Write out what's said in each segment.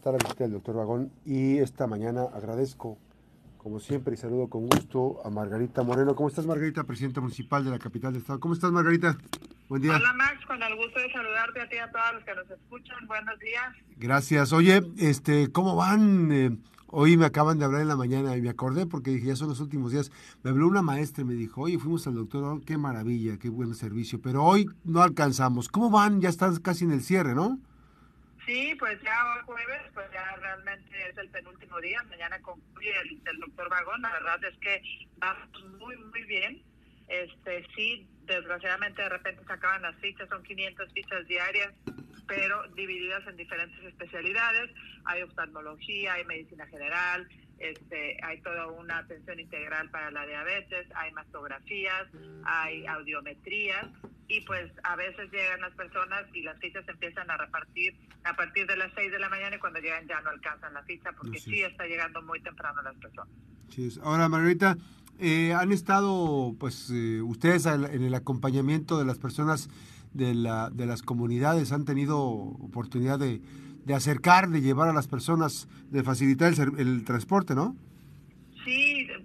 está la visita del doctor Vagón y esta mañana agradezco, como siempre, y saludo con gusto a Margarita Moreno. ¿Cómo estás, Margarita, presidenta municipal de la capital del estado? ¿Cómo estás, Margarita? Buen día. Hola, Max, con el gusto de saludarte a ti y a todos los que nos escuchan. Buenos días. Gracias. Oye, este, ¿cómo van? Eh, hoy me acaban de hablar en la mañana y me acordé porque dije, ya son los últimos días. Me habló una maestra y me dijo, oye, fuimos al doctor, qué maravilla, qué buen servicio, pero hoy no alcanzamos. ¿Cómo van? Ya están casi en el cierre, ¿no? Sí, pues ya jueves, pues ya realmente es el penúltimo día. Mañana concluye el, el doctor Vagón. La verdad es que vamos muy, muy bien. Este, sí, desgraciadamente de repente se acaban las fichas, son 500 fichas diarias, pero divididas en diferentes especialidades. Hay oftalmología, hay medicina general, este, hay toda una atención integral para la diabetes, hay mastografías, hay audiometrías y pues a veces llegan las personas y las fichas empiezan a repartir a partir de las 6 de la mañana y cuando llegan ya no alcanzan la ficha porque sí, está llegando muy temprano las personas. Sí, ahora Margarita, eh, han estado pues eh, ustedes en el acompañamiento de las personas de, la, de las comunidades, han tenido oportunidad de, de acercar, de llevar a las personas, de facilitar el, el transporte, ¿no?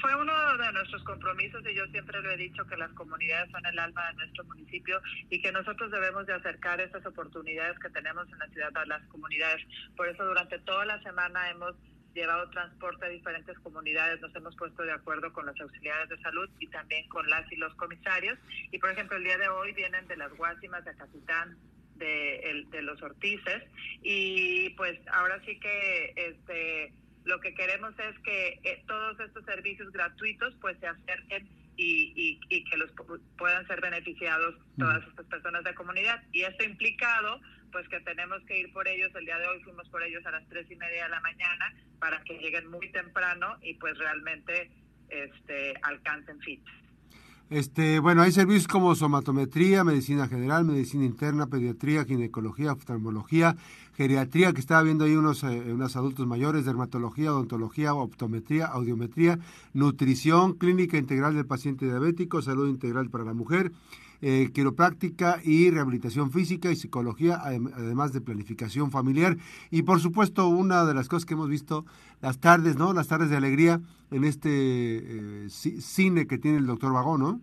Fue uno de nuestros compromisos y yo siempre lo he dicho que las comunidades son el alma de nuestro municipio y que nosotros debemos de acercar esas oportunidades que tenemos en la ciudad a las comunidades. Por eso durante toda la semana hemos llevado transporte a diferentes comunidades, nos hemos puesto de acuerdo con las auxiliares de salud y también con las y los comisarios. Y por ejemplo, el día de hoy vienen de las Guásimas, de Acapitán, de, el, de los Ortices y pues ahora sí que este lo que queremos es que eh, todos estos servicios gratuitos pues se acerquen y, y, y, que los puedan ser beneficiados todas estas personas de comunidad. Y esto implicado, pues que tenemos que ir por ellos. El día de hoy fuimos por ellos a las tres y media de la mañana para que lleguen muy temprano y pues realmente este alcancen fichas. Este, bueno, hay servicios como somatometría, medicina general, medicina interna, pediatría, ginecología, oftalmología, geriatría, que estaba viendo ahí unos, eh, unos adultos mayores, dermatología, odontología, optometría, audiometría, nutrición, clínica integral del paciente diabético, salud integral para la mujer, eh, quiropráctica y rehabilitación física y psicología, además de planificación familiar. Y por supuesto, una de las cosas que hemos visto, las tardes, ¿no? Las tardes de alegría en este eh, cine que tiene el doctor Vagón, ¿no?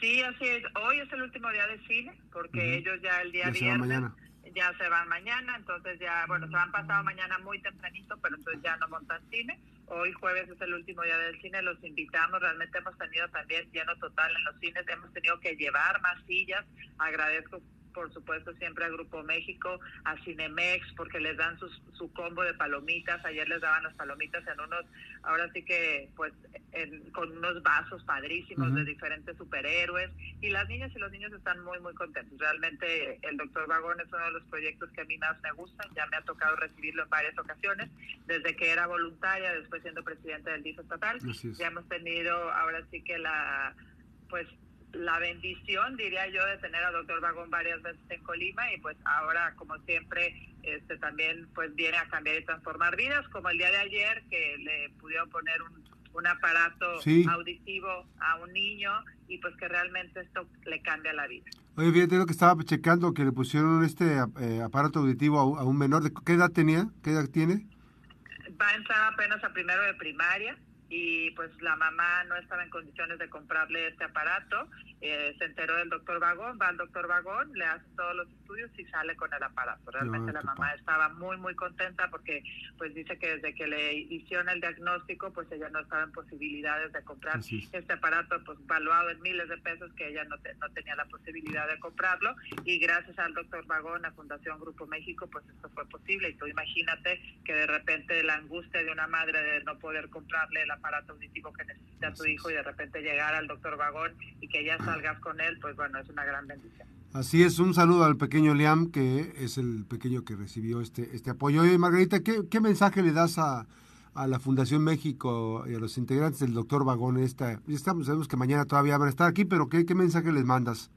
Sí, así es. Hoy es el último día de cine, porque uh -huh. ellos ya el día ya viernes mañana. Ya se van mañana, entonces ya, bueno, se van pasado mañana muy tempranito, pero entonces ya no montan cine. Hoy jueves es el último día del cine, los invitamos, realmente hemos tenido también lleno total en los cines, hemos tenido que llevar más sillas, agradezco por supuesto siempre a Grupo México, a Cinemex, porque les dan sus, su combo de palomitas, ayer les daban las palomitas en unos, ahora sí que pues en, con unos vasos padrísimos uh -huh. de diferentes superhéroes, y las niñas y los niños están muy muy contentos, realmente el doctor Vagón es uno de los proyectos que a mí más me gustan, ya me ha tocado recibirlo en varias ocasiones, desde que era voluntaria, después siendo presidente del DIF estatal, ya hemos tenido ahora sí que la pues la bendición, diría yo, de tener a doctor Vagón varias veces en Colima y pues ahora, como siempre, este también pues viene a cambiar y transformar vidas, como el día de ayer que le pudieron poner un, un aparato sí. auditivo a un niño y pues que realmente esto le cambia la vida. Oye, fíjate lo que estaba checando, que le pusieron este eh, aparato auditivo a, a un menor. ¿De ¿Qué edad tenía? ¿Qué edad tiene? Va a entrar apenas a primero de primaria y pues la mamá no estaba en condiciones de comprarle este aparato, eh, se enteró del doctor Vagón, va al doctor Vagón, le hace todos los estudios y sale con el aparato. Realmente no, la mamá estaba muy muy contenta porque pues dice que desde que le hicieron el diagnóstico pues ella no estaba en posibilidades de comprar este aparato pues valuado en miles de pesos que ella no, te, no tenía la posibilidad de comprarlo. Y gracias al doctor Vagón, a Fundación Grupo México pues esto fue posible. Y tú imagínate que de repente la angustia de una madre de no poder comprarle el aparato auditivo que necesita su hijo y de repente llegar al doctor Vagón y que ya salgas con él, pues bueno, es una gran bendición. Así es, un saludo al pequeño Liam, que es el pequeño que recibió este, este apoyo. Oye, Margarita, ¿qué, ¿qué, mensaje le das a, a, la Fundación México y a los integrantes del doctor Vagón? Esta, estamos, sabemos que mañana todavía van a estar aquí, pero ¿qué, ¿qué mensaje les mandas?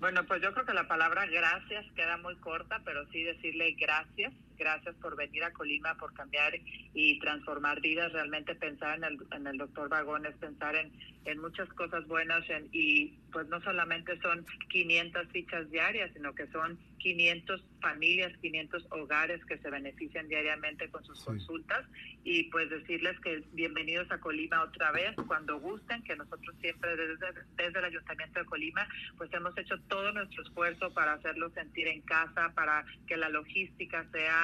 Bueno, pues yo creo que la palabra gracias queda muy corta, pero sí decirle gracias gracias por venir a Colima, por cambiar y transformar vidas. Realmente pensar en el, en el doctor Vagón es pensar en, en muchas cosas buenas y pues no solamente son 500 fichas diarias, sino que son 500 familias, 500 hogares que se benefician diariamente con sus consultas. Y pues decirles que bienvenidos a Colima otra vez. Cuando gusten, que nosotros siempre desde, desde el Ayuntamiento de Colima pues hemos hecho todo nuestro esfuerzo para hacerlos sentir en casa, para que la logística sea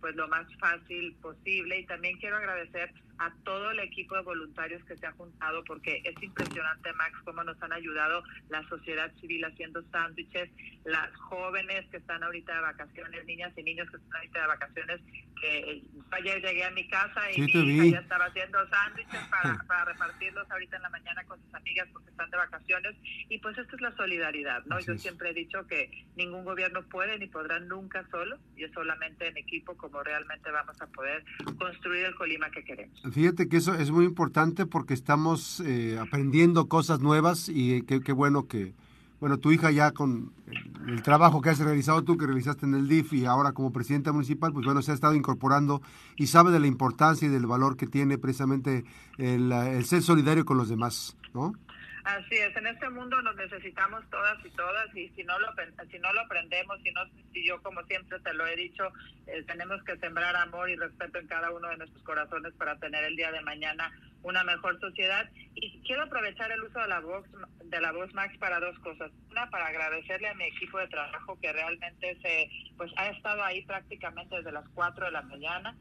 pues lo más fácil posible. Y también quiero agradecer a todo el equipo de voluntarios que se ha juntado porque es impresionante Max cómo nos han ayudado la sociedad civil haciendo sándwiches, las jóvenes que están ahorita de vacaciones, niñas y niños que están ahorita de vacaciones, que ayer llegué a mi casa y mi hija ya estaba haciendo sándwiches para, para repartirlos ahorita en la mañana con sus amigas porque están de vacaciones. Y pues esto es la solidaridad, ¿no? Yo siempre he dicho que ningún gobierno puede ni podrá nunca solo y es solamente en equipo como realmente vamos a poder construir el Colima que queremos. Fíjate que eso es muy importante porque estamos eh, aprendiendo cosas nuevas y qué, bueno que, bueno, tu hija ya con el, trabajo que has realizado tú, que realizaste en el DIF y ahora como presidenta municipal, pues bueno, se ha estado incorporando y sabe de la importancia y del valor que tiene precisamente el, el ser solidario con los demás, ¿no? Así es, en este mundo nos necesitamos todas y todas y si no lo si no lo aprendemos, si no si yo como siempre te lo he dicho, eh, tenemos que sembrar amor y respeto en cada uno de nuestros corazones para tener el día de mañana una mejor sociedad y quiero aprovechar el uso de la voz de la voz Max para dos cosas. Una para agradecerle a mi equipo de trabajo que realmente se pues ha estado ahí prácticamente desde las 4 de la mañana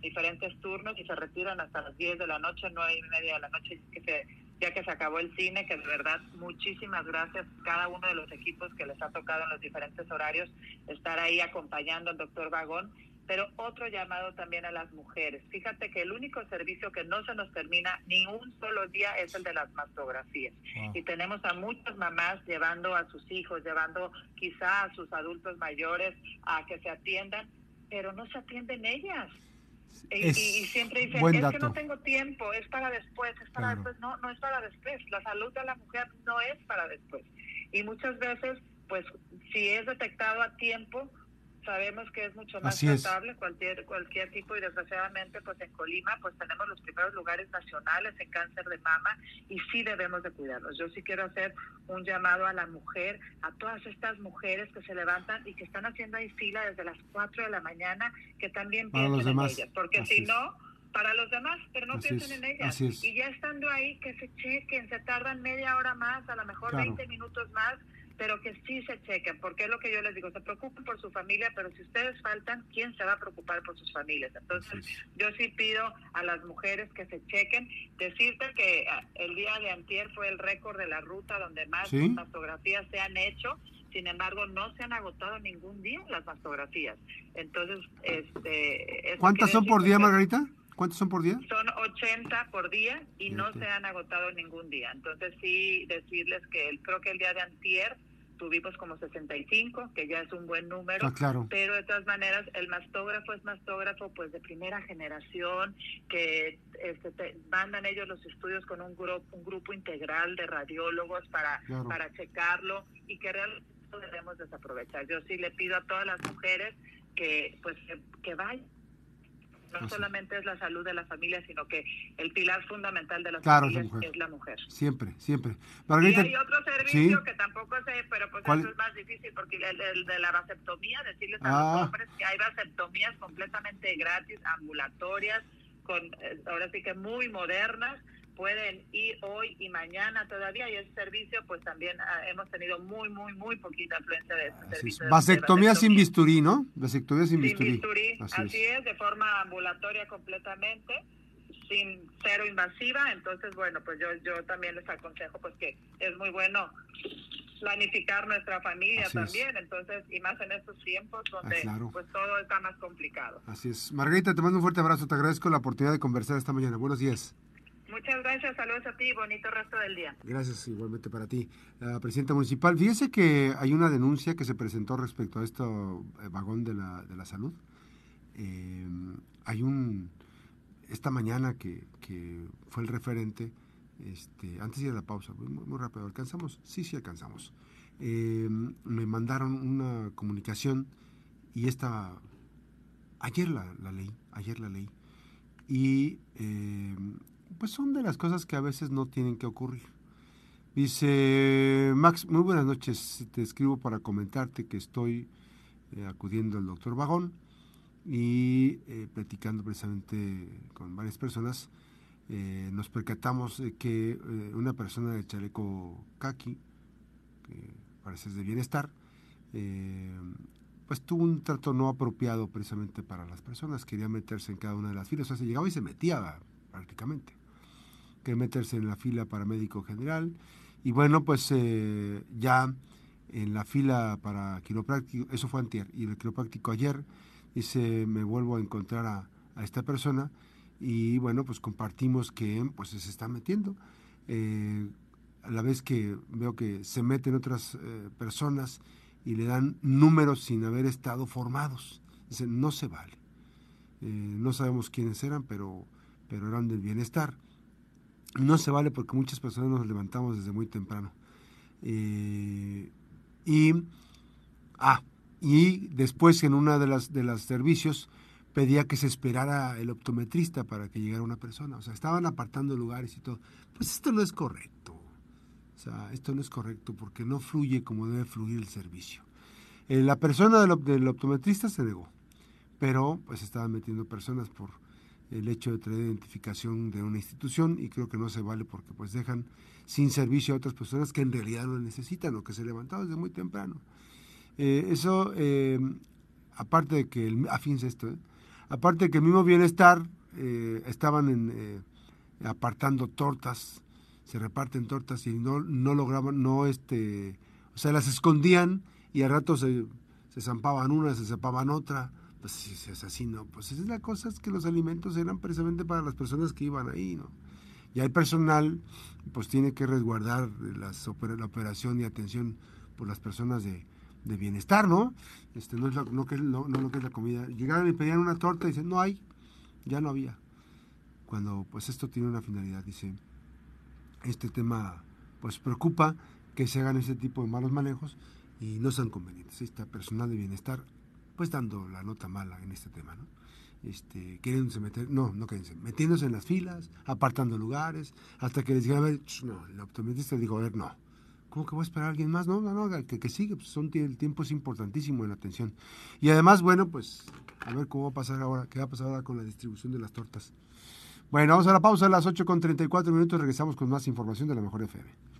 diferentes turnos y se retiran hasta las 10 de la noche, nueve y media de la noche, que se ya que se acabó el cine, que de verdad muchísimas gracias a cada uno de los equipos que les ha tocado en los diferentes horarios estar ahí acompañando al doctor Vagón, pero otro llamado también a las mujeres. Fíjate que el único servicio que no se nos termina ni un solo día es el de las mastografías. Y tenemos a muchas mamás llevando a sus hijos, llevando quizá a sus adultos mayores a que se atiendan, pero no se atienden ellas y, siempre dicen, es que no tengo tiempo, es para después, es para después. No, no es para después. La salud de la mujer no es para después. Y muchas veces, pues, si es detectado a tiempo, sabemos que es mucho más tratable cualquier cualquier tipo y desgraciadamente pues en Colima pues tenemos los primeros lugares nacionales en cáncer de mama y sí debemos de cuidarnos. Yo sí quiero hacer un llamado a la mujer, a todas estas mujeres que se levantan y que están haciendo ahí fila desde las 4 de la mañana, que también piensen en ellas, porque si no para los demás, pero no piensen en ellas. Y ya estando ahí, que se chequen, se tardan media hora más, a lo mejor 20 minutos más, pero que sí se chequen, porque es lo que yo les digo, se preocupen por su familia, pero si ustedes faltan, ¿quién se va a preocupar por sus familias? Entonces, yo sí pido a las mujeres que se chequen, decirte que ah, el día de antier fue el récord de la ruta donde más mastografías se han hecho, sin embargo, no se han agotado ningún día las mastografías. Entonces, este... ¿Cuántas son por día, Margarita? ¿Cuántos son por día? Son 80 por día y no se han agotado ningún día. Entonces sí decirles que el, creo que el día de antier tuvimos como 65, que ya es un buen número, ah, claro. pero de todas maneras el mastógrafo es mastógrafo pues de primera generación, que este, mandan ellos los estudios con un grupo, un grupo integral de radiólogos para, para checarlo y que realmente debemos desaprovechar. Yo sí le pido a todas las mujeres que pues que vayan no solamente es la salud de la familia, sino que el pilar fundamental de la familia es la mujer. Siempre, siempre. y hay otro servicio que tampoco sé, pero pues eso es más difícil, porque el, de la vasectomía, decirles a los ah. hombres que hay vasectomías completamente gratis, ambulatorias, con eh, ahora sí que muy modernas, pueden ir hoy y mañana todavía y ese servicio pues también ah, hemos tenido muy muy muy poquita afluencia de ese servicio. Vasectomía, sin bisturí, ¿no? Vasectomía sin, bisturí. Así, es. de forma ambulatoria completamente sin cero invasiva, entonces bueno, pues yo yo también les aconsejo pues que es muy bueno planificar nuestra familia también, entonces, y más en estos tiempos donde ah, pues todo está más complicado. Así es. Margarita, te mando un fuerte abrazo, te agradezco la oportunidad de conversar esta mañana. Buenos días. Muchas gracias, saludos a ti bonito resto del día. Gracias igualmente para ti. La presidenta municipal, fíjese que hay una denuncia que se presentó respecto a este vagón de la, de la salud. Eh, hay un, esta mañana que, que fue el referente, este, antes de la pausa, muy, muy rápido, ¿alcanzamos? Sí, sí alcanzamos. Eh, me mandaron una comunicación y esta ayer la, leí, ayer la leí. Y eh, pues son de las cosas que a veces no tienen que ocurrir. Dice, Max, muy buenas noches, te escribo para comentarte que estoy eh, acudiendo al doctor Vagón y eh, platicando precisamente con varias personas, eh, nos percatamos de que una persona de chaleco kaki, que parece de bienestar, pues tuvo un trato no apropiado precisamente para las personas, quería meterse en cada una de las filas, o sea, se llegaba y se metía prácticamente, quería meterse en la fila para médico general, y bueno, pues ya en la fila para quiropráctico, eso fue antier, y el quiropráctico ayer, dice, me vuelvo a encontrar a, esta persona y bueno, pues compartimos que pues se está metiendo. Eh, a la vez que veo que se meten otras eh, personas y le dan números sin haber estado formados. Dice, no se vale. Eh, no sabemos quiénes eran, pero, pero eran del bienestar. No se vale porque muchas personas nos levantamos desde muy temprano. Y, ah, y después en una de las, de los servicios pedía que se esperara el optometrista para que llegara una persona. O sea, estaban apartando lugares y todo. Pues esto no es correcto. O sea, esto no es correcto porque no fluye como debe fluir el servicio. Eh, la persona del, del, optometrista se negó, pero pues estaban metiendo personas por el hecho de traer identificación de una institución y creo que no se vale porque pues dejan sin servicio a otras personas que en realidad lo necesitan o que se levantaron desde muy temprano. Eh, eso, eh, aparte de que, el, a esto, ¿eh? aparte de que el mismo bienestar estaban en, apartando tortas, se reparten tortas y no, no lograban, no este, o sea, las escondían y al rato se, se zampaban una, se zampaban otra pues si es así, no, pues esa es la cosa, es que los alimentos eran precisamente para las personas que iban ahí, ¿no? Y hay personal, pues tiene que resguardar la operación y atención por las personas de, bienestar, ¿no? Este, no, es no, no, no, lo que es la comida. Llegaron y pedían una torta y dicen, no hay, ya no había. Cuando pues esto tiene una finalidad, dice, este tema pues preocupa que se hagan ese tipo de malos manejos y no sean convenientes. Está personal de bienestar pues dando la nota mala en este tema, ¿no? Este, queriéndose meter, no, no queriéndose, metiéndose en las filas, apartando lugares, hasta que les dijeron, a ver, no, el optometrista dijo, a ver, no, ¿cómo que voy a esperar a alguien más? No, no, no, que, que sigue, pues son, el tiempo es importantísimo en la atención. Y además, bueno, pues, a ver cómo va a pasar ahora, qué va a pasar ahora con la distribución de las tortas. Bueno, vamos a la pausa a las 8 con 34 minutos, regresamos con más información de la Mejor FM.